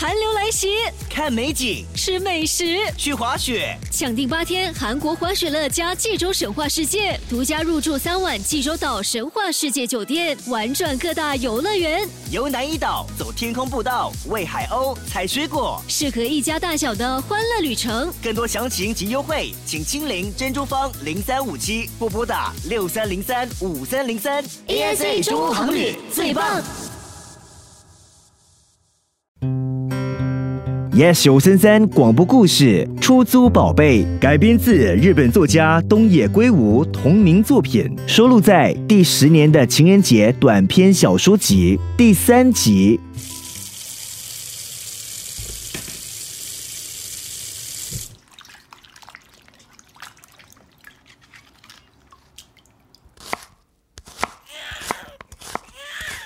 寒流来袭，看美景，吃美食，去滑雪，抢订八天韩国滑雪乐加济州神话世界，独家入住三晚济州岛神话世界酒店，玩转各大游乐园，游南怡岛，走天空步道，喂海鸥，采水果，适合一家大小的欢乐旅程。更多详情及优惠，请亲临珍珠方零三五七或拨打六三零三五三零三。中国航旅最棒。Yes 九三三广播故事《出租宝贝》改编自日本作家东野圭吾同名作品，收录在第十年的情人节短篇小说集第三集。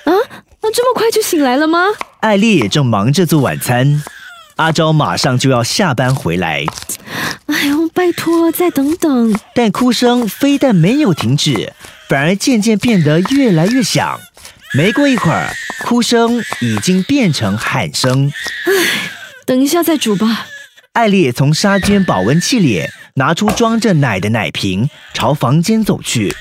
啊，那这么快就醒来了吗？艾丽正忙着做晚餐，阿昭马上就要下班回来，哎呦，拜托，再等等。但哭声非但没有停止，反而渐渐变得越来越响。没过一会儿，哭声已经变成喊声。等一下再煮吧。艾丽从纱绢保温器里拿出装着奶的奶瓶，朝房间走去。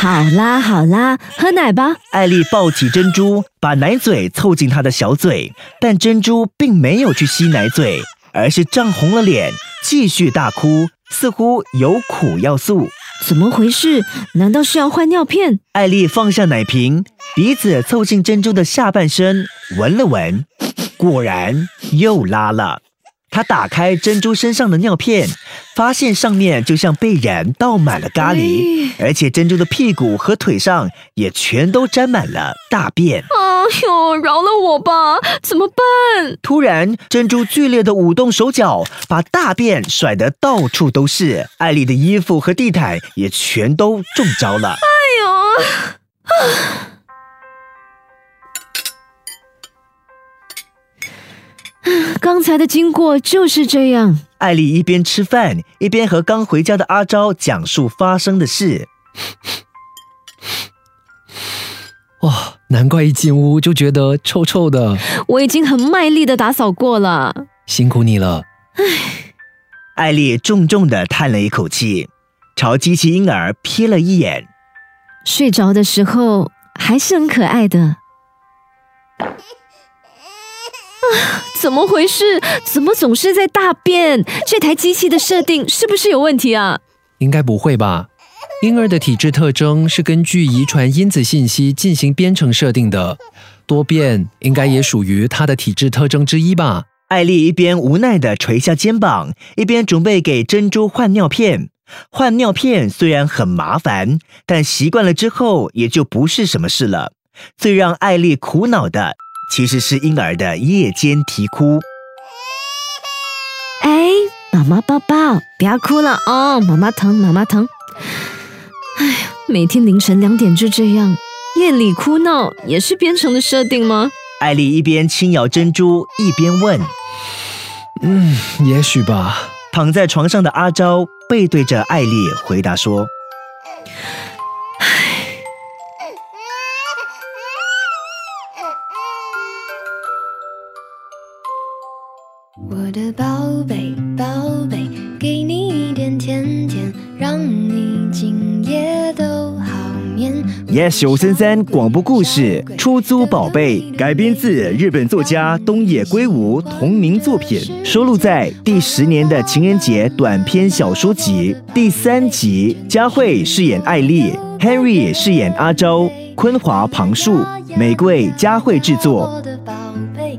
好啦好啦，喝奶吧。艾丽抱起珍珠，把奶嘴凑近她的小嘴，但珍珠并没有去吸奶嘴，而是涨红了脸，继续大哭，似乎有苦要诉。怎么回事？难道是要换尿片？艾丽放下奶瓶，鼻子凑近珍珠的下半身，闻了闻，果然又拉了。她打开珍珠身上的尿片，发现上面就像被人倒满了咖喱，而且珍珠的屁股和腿上也全都沾满了大便。哎呦，饶了我吧！怎么办？突然，珍珠剧烈的舞动手脚，把大便甩得到处都是。艾丽的衣服和地毯也全都中招了。哎呦，啊！刚才的经过就是这样。艾丽一边吃饭，一边和刚回家的阿昭讲述发生的事。哇，难怪一进屋就觉得臭臭的。我已经很卖力的打扫过了，辛苦你了。唉，艾丽重重的叹了一口气，朝机器婴儿瞥了一眼。睡着的时候还是很可爱的。怎么回事？怎么总是在大便？这台机器的设定是不是有问题啊？应该不会吧？婴儿的体质特征是根据遗传因子信息进行编程设定的，多变应该也属于他的体质特征之一吧？艾丽一边无奈地垂下肩膀，一边准备给珍珠换尿片。换尿片虽然很麻烦，但习惯了之后也就不是什么事了。最让艾丽苦恼的，其实是婴儿的夜间啼哭。哎，妈妈抱抱，不要哭了哦，妈妈疼，妈妈疼。哎呀，每天凌晨两点就这样，夜里哭闹也是编程的设定吗？艾丽一边轻咬珍珠，一边问：“嗯，也许吧。”躺在床上的阿昭背对着艾丽回答说：“我的宝贝，宝贝，给你一点甜甜，让你今夜都好眠。Yes 九三三广播故事《出租宝贝》改编自日本作家东野圭吾同名作品，收录在第十年的情人节短篇小说集第三集。佳慧饰演艾丽，Henry 饰演阿昭，昆华旁述，玫瑰佳慧制作。我的宝贝，